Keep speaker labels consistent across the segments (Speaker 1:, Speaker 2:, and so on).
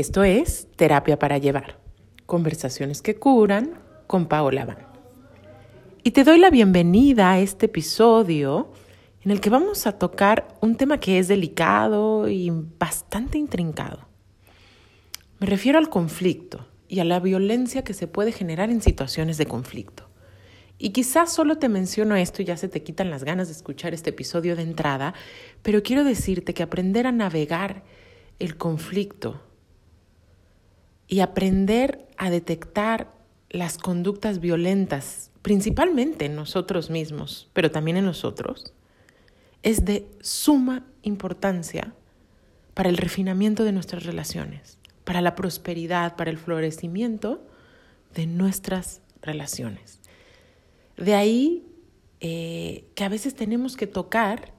Speaker 1: Esto es Terapia para Llevar, conversaciones que curan con Paola Van. Y te doy la bienvenida a este episodio en el que vamos a tocar un tema que es delicado y bastante intrincado. Me refiero al conflicto y a la violencia que se puede generar en situaciones de conflicto. Y quizás solo te menciono esto y ya se te quitan las ganas de escuchar este episodio de entrada, pero quiero decirte que aprender a navegar el conflicto y aprender a detectar las conductas violentas, principalmente en nosotros mismos, pero también en nosotros, es de suma importancia para el refinamiento de nuestras relaciones, para la prosperidad, para el florecimiento de nuestras relaciones. De ahí eh, que a veces tenemos que tocar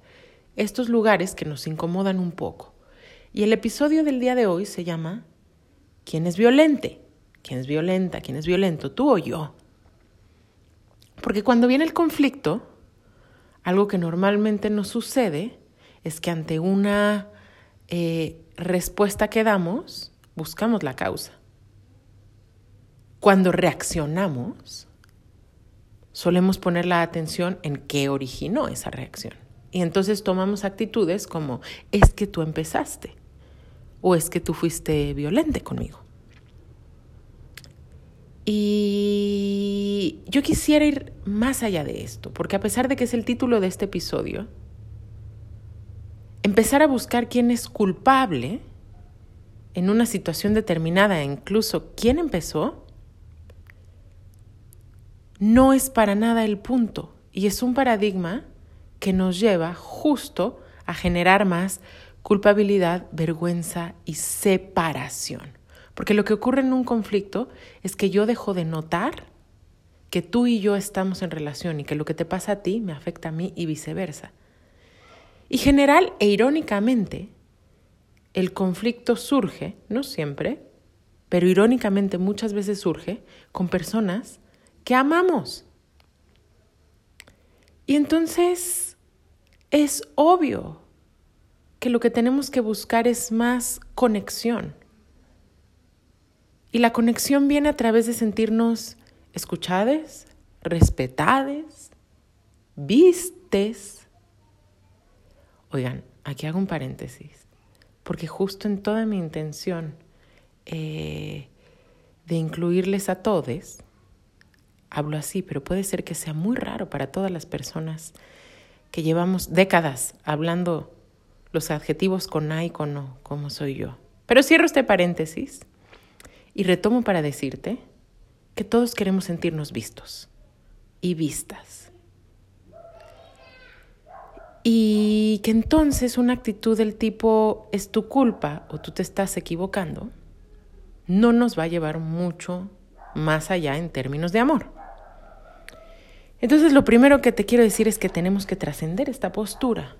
Speaker 1: estos lugares que nos incomodan un poco. Y el episodio del día de hoy se llama ¿Quién es violente? ¿Quién es violenta? ¿Quién es violento? ¿Tú o yo? Porque cuando viene el conflicto, algo que normalmente nos sucede es que ante una eh, respuesta que damos, buscamos la causa. Cuando reaccionamos, solemos poner la atención en qué originó esa reacción. Y entonces tomamos actitudes como, es que tú empezaste o es que tú fuiste violente conmigo. Y yo quisiera ir más allá de esto, porque a pesar de que es el título de este episodio, empezar a buscar quién es culpable en una situación determinada, incluso quién empezó, no es para nada el punto y es un paradigma que nos lleva justo a generar más culpabilidad, vergüenza y separación. Porque lo que ocurre en un conflicto es que yo dejo de notar que tú y yo estamos en relación y que lo que te pasa a ti me afecta a mí y viceversa. Y general e irónicamente, el conflicto surge, no siempre, pero irónicamente muchas veces surge con personas que amamos. Y entonces es obvio que lo que tenemos que buscar es más conexión. Y la conexión viene a través de sentirnos escuchades, respetades, vistes. Oigan, aquí hago un paréntesis, porque justo en toda mi intención eh, de incluirles a todos, hablo así, pero puede ser que sea muy raro para todas las personas que llevamos décadas hablando los adjetivos con a y con no, como soy yo. Pero cierro este paréntesis y retomo para decirte que todos queremos sentirnos vistos y vistas. Y que entonces una actitud del tipo es tu culpa o tú te estás equivocando no nos va a llevar mucho más allá en términos de amor. Entonces lo primero que te quiero decir es que tenemos que trascender esta postura,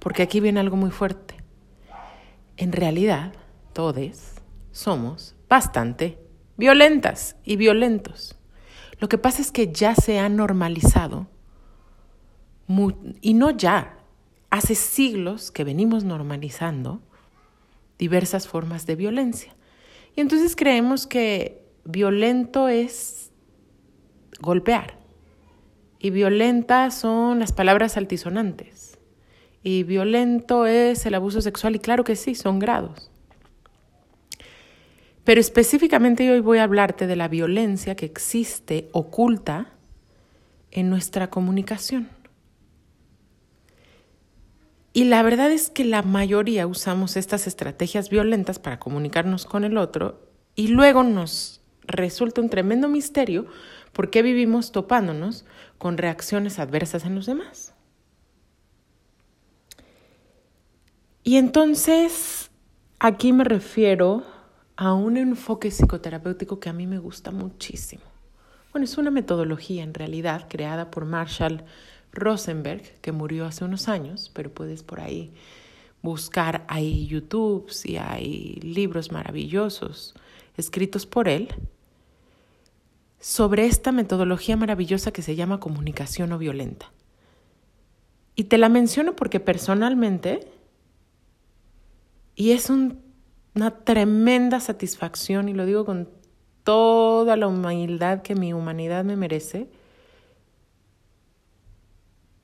Speaker 1: porque aquí viene algo muy fuerte. En realidad, todos somos bastante violentas y violentos. Lo que pasa es que ya se ha normalizado, y no ya, hace siglos que venimos normalizando diversas formas de violencia. Y entonces creemos que violento es golpear y violenta son las palabras altisonantes. Y violento es el abuso sexual y claro que sí, son grados. Pero específicamente hoy voy a hablarte de la violencia que existe oculta en nuestra comunicación. Y la verdad es que la mayoría usamos estas estrategias violentas para comunicarnos con el otro y luego nos resulta un tremendo misterio por qué vivimos topándonos con reacciones adversas en los demás. Y entonces, aquí me refiero a un enfoque psicoterapéutico que a mí me gusta muchísimo. Bueno, es una metodología en realidad creada por Marshall Rosenberg, que murió hace unos años, pero puedes por ahí buscar, hay YouTube y hay libros maravillosos escritos por él sobre esta metodología maravillosa que se llama comunicación no violenta. Y te la menciono porque personalmente, y es un una tremenda satisfacción, y lo digo con toda la humildad que mi humanidad me merece,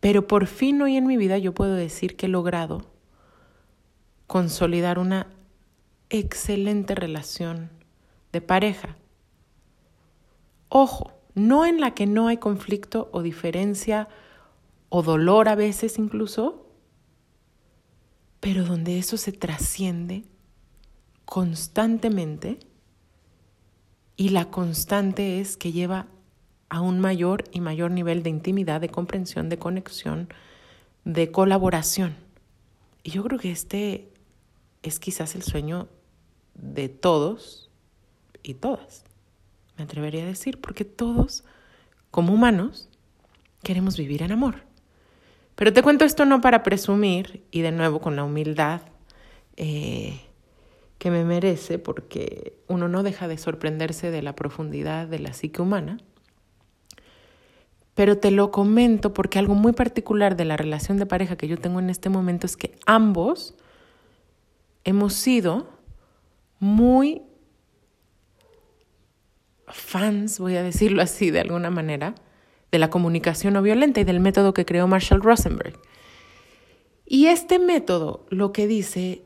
Speaker 1: pero por fin hoy en mi vida yo puedo decir que he logrado consolidar una excelente relación de pareja. Ojo, no en la que no hay conflicto o diferencia o dolor a veces incluso, pero donde eso se trasciende constantemente y la constante es que lleva a un mayor y mayor nivel de intimidad, de comprensión, de conexión, de colaboración. Y yo creo que este es quizás el sueño de todos y todas, me atrevería a decir, porque todos, como humanos, queremos vivir en amor. Pero te cuento esto no para presumir y de nuevo con la humildad eh, que me merece, porque uno no deja de sorprenderse de la profundidad de la psique humana. Pero te lo comento porque algo muy particular de la relación de pareja que yo tengo en este momento es que ambos hemos sido muy fans, voy a decirlo así de alguna manera, de la comunicación no violenta y del método que creó Marshall Rosenberg. Y este método lo que dice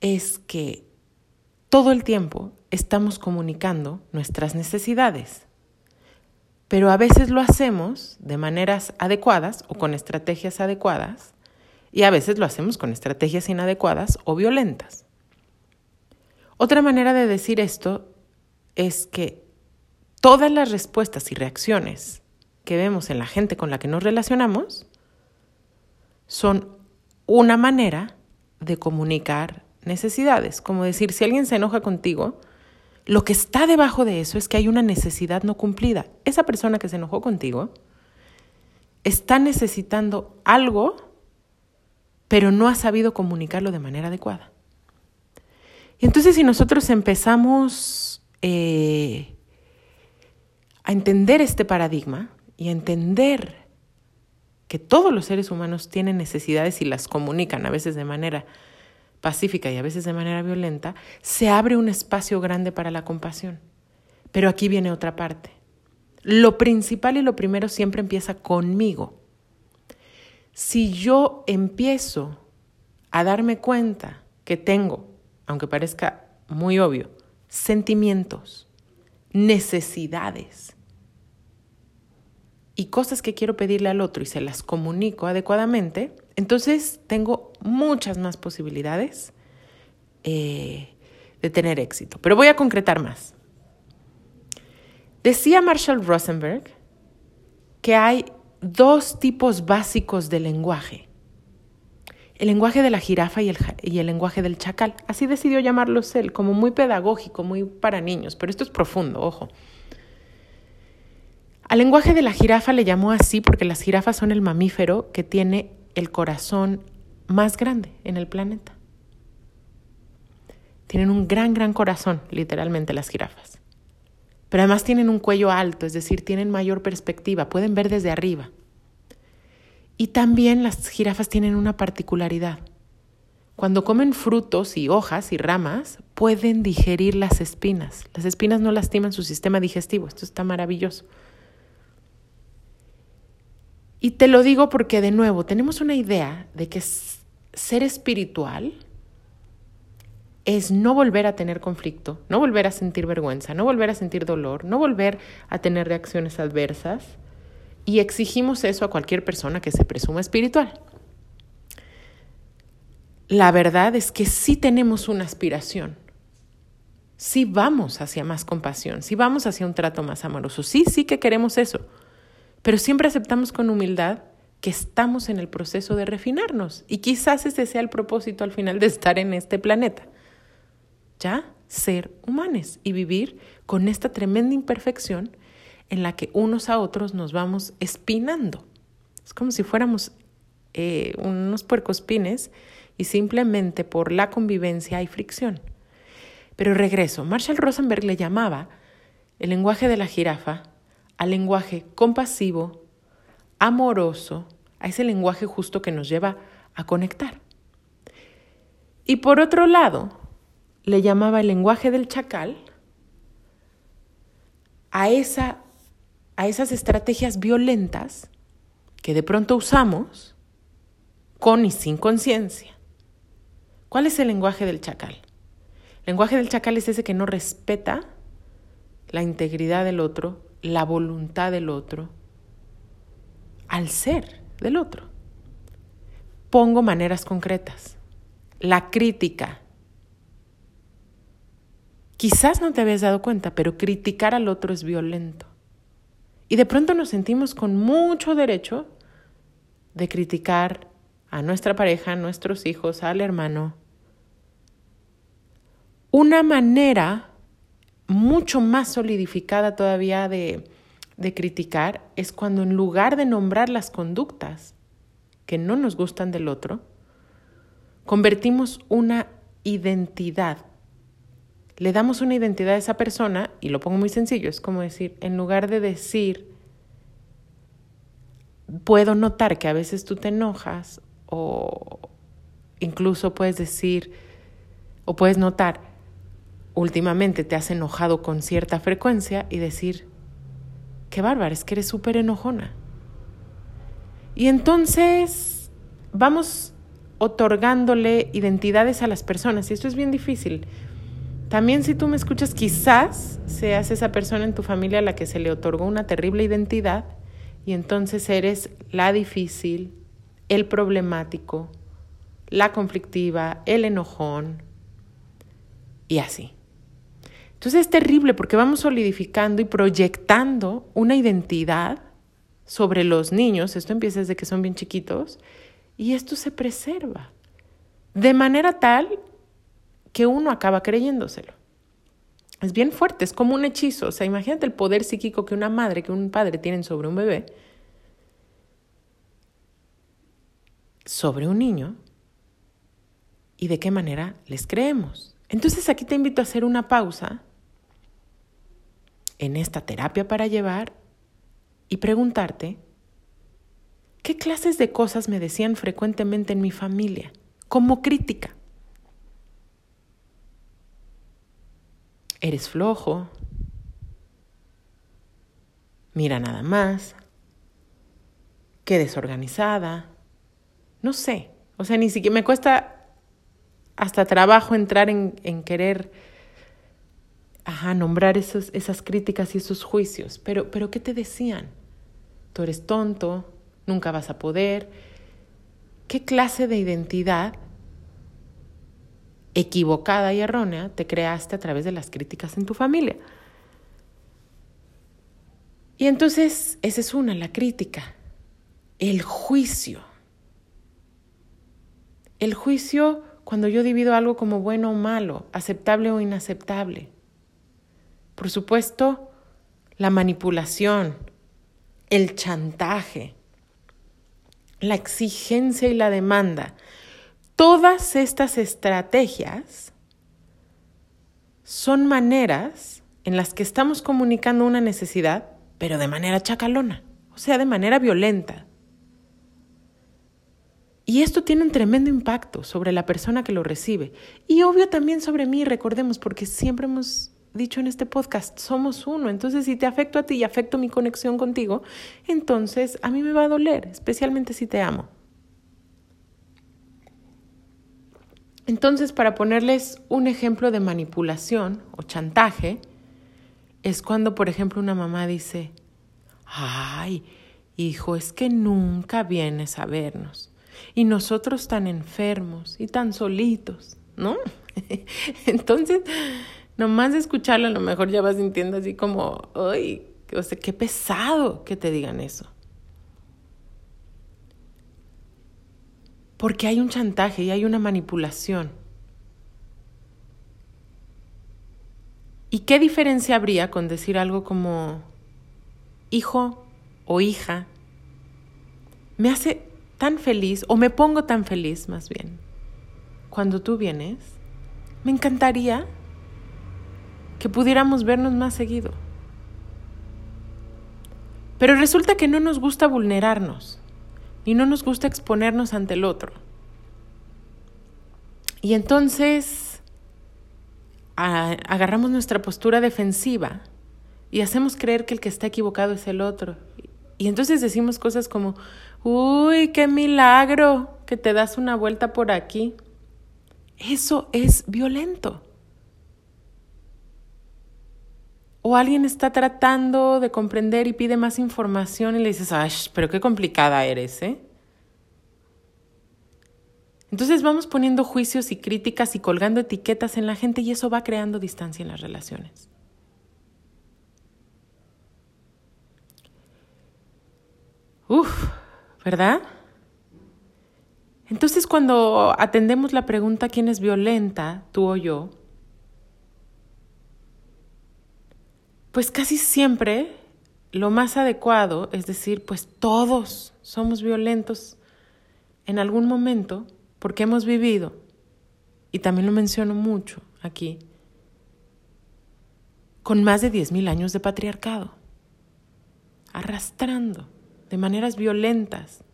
Speaker 1: es que todo el tiempo estamos comunicando nuestras necesidades, pero a veces lo hacemos de maneras adecuadas o con estrategias adecuadas y a veces lo hacemos con estrategias inadecuadas o violentas. Otra manera de decir esto es que todas las respuestas y reacciones que vemos en la gente con la que nos relacionamos son una manera de comunicar necesidades. Como decir, si alguien se enoja contigo, lo que está debajo de eso es que hay una necesidad no cumplida. Esa persona que se enojó contigo está necesitando algo, pero no ha sabido comunicarlo de manera adecuada. Y entonces si nosotros empezamos eh, a entender este paradigma y entender que todos los seres humanos tienen necesidades y las comunican a veces de manera pacífica y a veces de manera violenta, se abre un espacio grande para la compasión. Pero aquí viene otra parte. Lo principal y lo primero siempre empieza conmigo. Si yo empiezo a darme cuenta que tengo, aunque parezca muy obvio, sentimientos, necesidades y cosas que quiero pedirle al otro y se las comunico adecuadamente, entonces tengo muchas más posibilidades eh, de tener éxito. Pero voy a concretar más. Decía Marshall Rosenberg que hay dos tipos básicos de lenguaje. El lenguaje de la jirafa y el, y el lenguaje del chacal. Así decidió llamarlos él, como muy pedagógico, muy para niños, pero esto es profundo, ojo. Al lenguaje de la jirafa le llamó así porque las jirafas son el mamífero que tiene el corazón más grande en el planeta. Tienen un gran, gran corazón, literalmente, las jirafas. Pero además tienen un cuello alto, es decir, tienen mayor perspectiva, pueden ver desde arriba. Y también las jirafas tienen una particularidad. Cuando comen frutos y hojas y ramas, pueden digerir las espinas. Las espinas no lastiman su sistema digestivo. Esto está maravilloso. Y te lo digo porque, de nuevo, tenemos una idea de que ser espiritual es no volver a tener conflicto, no volver a sentir vergüenza, no volver a sentir dolor, no volver a tener reacciones adversas. Y exigimos eso a cualquier persona que se presuma espiritual. La verdad es que sí tenemos una aspiración. Sí vamos hacia más compasión, sí vamos hacia un trato más amoroso, sí, sí que queremos eso pero siempre aceptamos con humildad que estamos en el proceso de refinarnos y quizás ese sea el propósito al final de estar en este planeta. Ya ser humanos y vivir con esta tremenda imperfección en la que unos a otros nos vamos espinando. Es como si fuéramos eh, unos puercospines y simplemente por la convivencia hay fricción. Pero regreso, Marshall Rosenberg le llamaba el lenguaje de la jirafa al lenguaje compasivo, amoroso, a ese lenguaje justo que nos lleva a conectar. Y por otro lado, le llamaba el lenguaje del chacal a, esa, a esas estrategias violentas que de pronto usamos con y sin conciencia. ¿Cuál es el lenguaje del chacal? El lenguaje del chacal es ese que no respeta la integridad del otro, la voluntad del otro, al ser del otro. Pongo maneras concretas. La crítica. Quizás no te habías dado cuenta, pero criticar al otro es violento. Y de pronto nos sentimos con mucho derecho de criticar a nuestra pareja, a nuestros hijos, al hermano. Una manera mucho más solidificada todavía de, de criticar es cuando en lugar de nombrar las conductas que no nos gustan del otro, convertimos una identidad. Le damos una identidad a esa persona, y lo pongo muy sencillo, es como decir, en lugar de decir, puedo notar que a veces tú te enojas o incluso puedes decir o puedes notar, últimamente te has enojado con cierta frecuencia y decir, qué bárbaro, es que eres súper enojona. Y entonces vamos otorgándole identidades a las personas y esto es bien difícil. También si tú me escuchas, quizás seas esa persona en tu familia a la que se le otorgó una terrible identidad y entonces eres la difícil, el problemático, la conflictiva, el enojón y así. Entonces es terrible porque vamos solidificando y proyectando una identidad sobre los niños, esto empieza desde que son bien chiquitos, y esto se preserva de manera tal que uno acaba creyéndoselo. Es bien fuerte, es como un hechizo. O sea, imagínate el poder psíquico que una madre, que un padre tienen sobre un bebé, sobre un niño, y de qué manera les creemos. Entonces aquí te invito a hacer una pausa en esta terapia para llevar y preguntarte, ¿qué clases de cosas me decían frecuentemente en mi familia como crítica? Eres flojo, mira nada más, qué desorganizada, no sé, o sea, ni siquiera me cuesta hasta trabajo entrar en, en querer ajá, nombrar esos, esas críticas y esos juicios. Pero, pero, ¿qué te decían? Tú eres tonto, nunca vas a poder. ¿Qué clase de identidad equivocada y errónea te creaste a través de las críticas en tu familia? Y entonces, esa es una, la crítica. El juicio. El juicio cuando yo divido algo como bueno o malo, aceptable o inaceptable. Por supuesto, la manipulación, el chantaje, la exigencia y la demanda. Todas estas estrategias son maneras en las que estamos comunicando una necesidad, pero de manera chacalona, o sea, de manera violenta. Y esto tiene un tremendo impacto sobre la persona que lo recibe. Y obvio también sobre mí, recordemos, porque siempre hemos dicho en este podcast, somos uno. Entonces, si te afecto a ti y afecto mi conexión contigo, entonces a mí me va a doler, especialmente si te amo. Entonces, para ponerles un ejemplo de manipulación o chantaje, es cuando, por ejemplo, una mamá dice, ay, hijo, es que nunca vienes a vernos. Y nosotros tan enfermos y tan solitos, ¿no? Entonces, nomás de escucharlo a lo mejor ya vas sintiendo así como, ay, o sea, qué pesado que te digan eso. Porque hay un chantaje y hay una manipulación. ¿Y qué diferencia habría con decir algo como hijo o hija? Me hace tan feliz, o me pongo tan feliz más bien, cuando tú vienes. Me encantaría que pudiéramos vernos más seguido. Pero resulta que no nos gusta vulnerarnos y no nos gusta exponernos ante el otro. Y entonces agarramos nuestra postura defensiva y hacemos creer que el que está equivocado es el otro. Y entonces decimos cosas como, uy, qué milagro que te das una vuelta por aquí. Eso es violento. O alguien está tratando de comprender y pide más información y le dices, ay, pero qué complicada eres, ¿eh? Entonces vamos poniendo juicios y críticas y colgando etiquetas en la gente y eso va creando distancia en las relaciones. Uf, ¿verdad? Entonces cuando atendemos la pregunta quién es violenta, tú o yo, pues casi siempre lo más adecuado es decir, pues todos somos violentos en algún momento porque hemos vivido, y también lo menciono mucho aquí, con más de 10.000 años de patriarcado, arrastrando de maneras violentas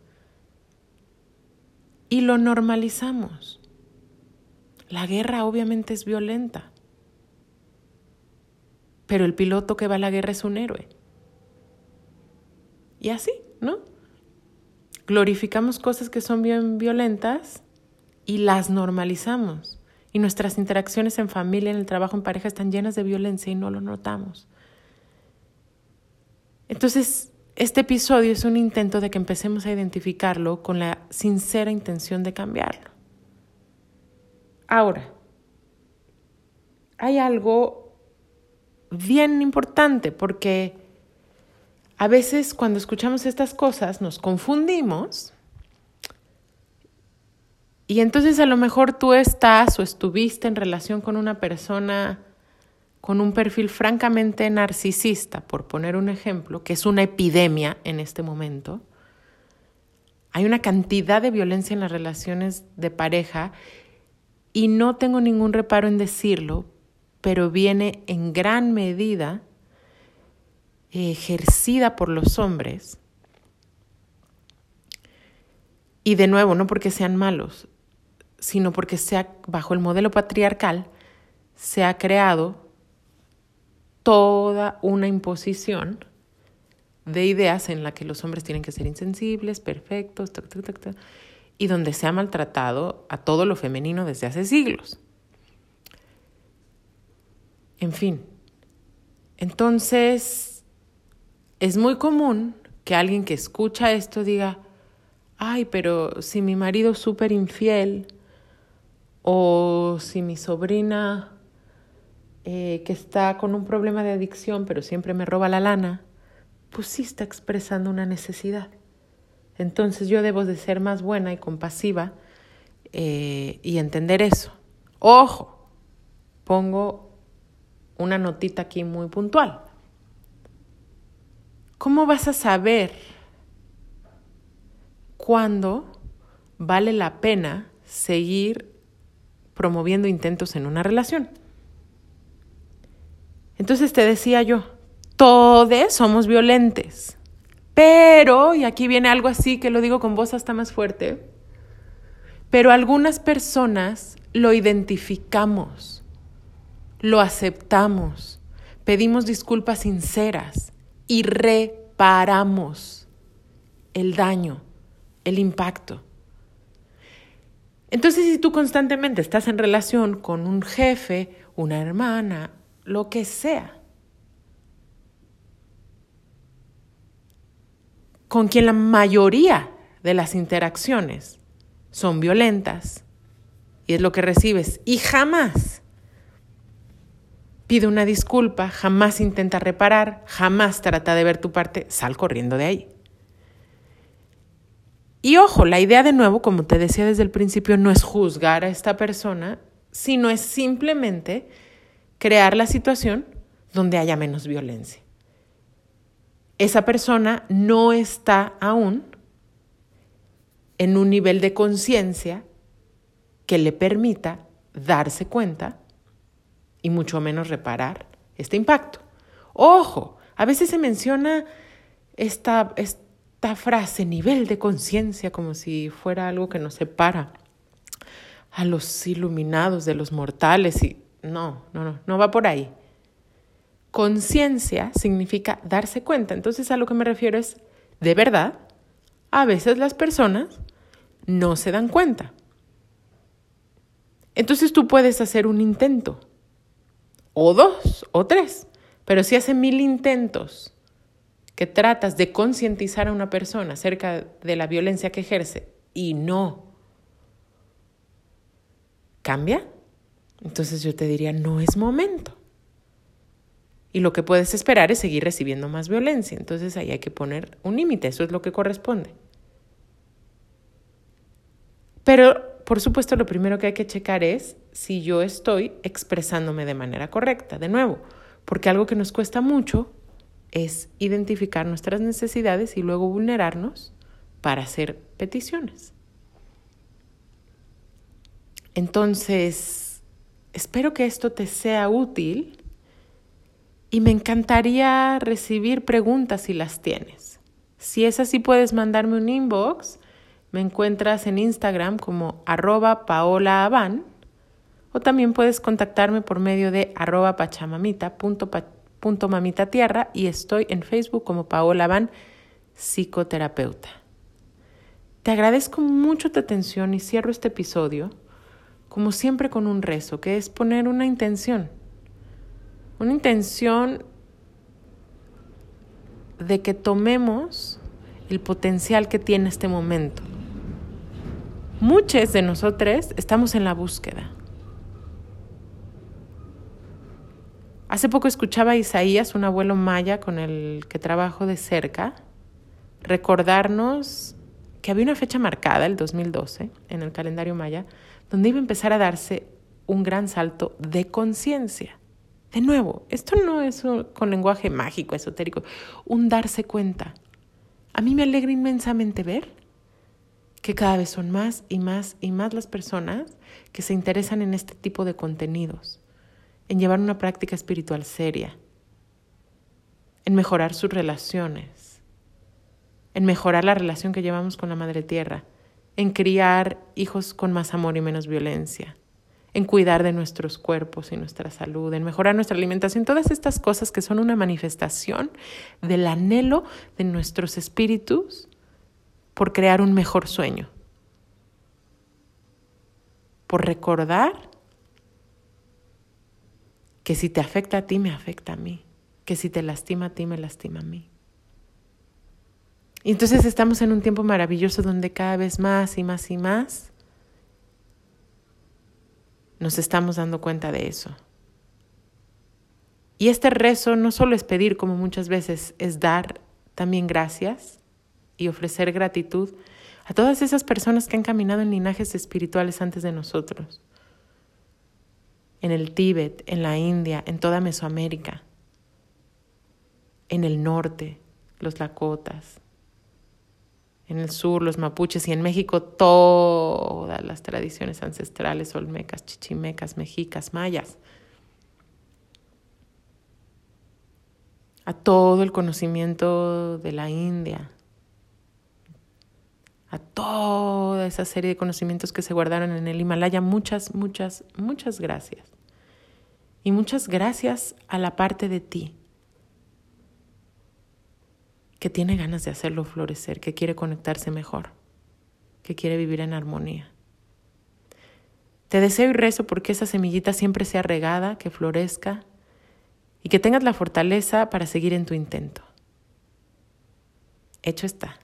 Speaker 1: y lo normalizamos. La guerra obviamente es violenta, pero el piloto que va a la guerra es un héroe. Y así, ¿no? Glorificamos cosas que son bien violentas y las normalizamos. Y nuestras interacciones en familia, en el trabajo, en pareja están llenas de violencia y no lo notamos. Entonces, este episodio es un intento de que empecemos a identificarlo con la sincera intención de cambiarlo. Ahora, hay algo bien importante porque a veces cuando escuchamos estas cosas nos confundimos y entonces a lo mejor tú estás o estuviste en relación con una persona con un perfil francamente narcisista, por poner un ejemplo, que es una epidemia en este momento, hay una cantidad de violencia en las relaciones de pareja y no tengo ningún reparo en decirlo, pero viene en gran medida ejercida por los hombres. Y de nuevo, no porque sean malos, sino porque sea bajo el modelo patriarcal se ha creado toda una imposición de ideas en la que los hombres tienen que ser insensibles, perfectos, y donde se ha maltratado a todo lo femenino desde hace siglos. En fin, entonces es muy común que alguien que escucha esto diga, ay, pero si mi marido es súper infiel, o si mi sobrina eh, que está con un problema de adicción, pero siempre me roba la lana, pues sí está expresando una necesidad. Entonces yo debo de ser más buena y compasiva eh, y entender eso. Ojo, pongo una notita aquí muy puntual. ¿Cómo vas a saber cuándo vale la pena seguir promoviendo intentos en una relación? Entonces te decía yo, todos somos violentes, pero, y aquí viene algo así que lo digo con voz hasta más fuerte, pero algunas personas lo identificamos, lo aceptamos, pedimos disculpas sinceras y reparamos el daño, el impacto. Entonces, si tú constantemente estás en relación con un jefe, una hermana, lo que sea, con quien la mayoría de las interacciones son violentas y es lo que recibes y jamás pide una disculpa, jamás intenta reparar, jamás trata de ver tu parte, sal corriendo de ahí. Y ojo, la idea de nuevo, como te decía desde el principio, no es juzgar a esta persona, sino es simplemente crear la situación donde haya menos violencia. Esa persona no está aún en un nivel de conciencia que le permita darse cuenta y mucho menos reparar este impacto. Ojo, a veces se menciona esta, esta frase, nivel de conciencia, como si fuera algo que nos separa a los iluminados de los mortales y No, no, no, no va por ahí. Conciencia significa darse cuenta. Entonces a lo que me refiero es, de verdad, a veces las personas no se dan cuenta. Entonces tú puedes hacer un intento, o dos, o tres, pero si hace mil intentos que tratas de concientizar a una persona acerca de la violencia que ejerce y no cambia, entonces yo te diría, no es momento. Y lo que puedes esperar es seguir recibiendo más violencia. Entonces ahí hay que poner un límite, eso es lo que corresponde. Pero, por supuesto, lo primero que hay que checar es si yo estoy expresándome de manera correcta. De nuevo, porque algo que nos cuesta mucho es identificar nuestras necesidades y luego vulnerarnos para hacer peticiones. Entonces, espero que esto te sea útil y me encantaría recibir preguntas si las tienes. Si es así, puedes mandarme un inbox. Me encuentras en Instagram como arroba paolaaban o también puedes contactarme por medio de arroba pachamamita.pachamamita punto mamita tierra y estoy en Facebook como Paola Van, psicoterapeuta. Te agradezco mucho tu atención y cierro este episodio, como siempre, con un rezo, que es poner una intención. Una intención de que tomemos el potencial que tiene este momento. Muchos de nosotros estamos en la búsqueda. Hace poco escuchaba a Isaías, un abuelo maya con el que trabajo de cerca, recordarnos que había una fecha marcada, el 2012, en el calendario maya, donde iba a empezar a darse un gran salto de conciencia. De nuevo, esto no es con lenguaje mágico, esotérico, un darse cuenta. A mí me alegra inmensamente ver que cada vez son más y más y más las personas que se interesan en este tipo de contenidos en llevar una práctica espiritual seria, en mejorar sus relaciones, en mejorar la relación que llevamos con la Madre Tierra, en criar hijos con más amor y menos violencia, en cuidar de nuestros cuerpos y nuestra salud, en mejorar nuestra alimentación, todas estas cosas que son una manifestación del anhelo de nuestros espíritus por crear un mejor sueño, por recordar que si te afecta a ti, me afecta a mí, que si te lastima a ti, me lastima a mí. Y entonces estamos en un tiempo maravilloso donde cada vez más y más y más nos estamos dando cuenta de eso. Y este rezo no solo es pedir, como muchas veces, es dar también gracias y ofrecer gratitud a todas esas personas que han caminado en linajes espirituales antes de nosotros en el Tíbet, en la India, en toda Mesoamérica, en el norte, los Lakotas, en el sur, los mapuches y en México todas las tradiciones ancestrales, olmecas, chichimecas, mexicas, mayas. A todo el conocimiento de la India, toda esa serie de conocimientos que se guardaron en el Himalaya. Muchas, muchas, muchas gracias. Y muchas gracias a la parte de ti que tiene ganas de hacerlo florecer, que quiere conectarse mejor, que quiere vivir en armonía. Te deseo y rezo porque esa semillita siempre sea regada, que florezca y que tengas la fortaleza para seguir en tu intento. Hecho está.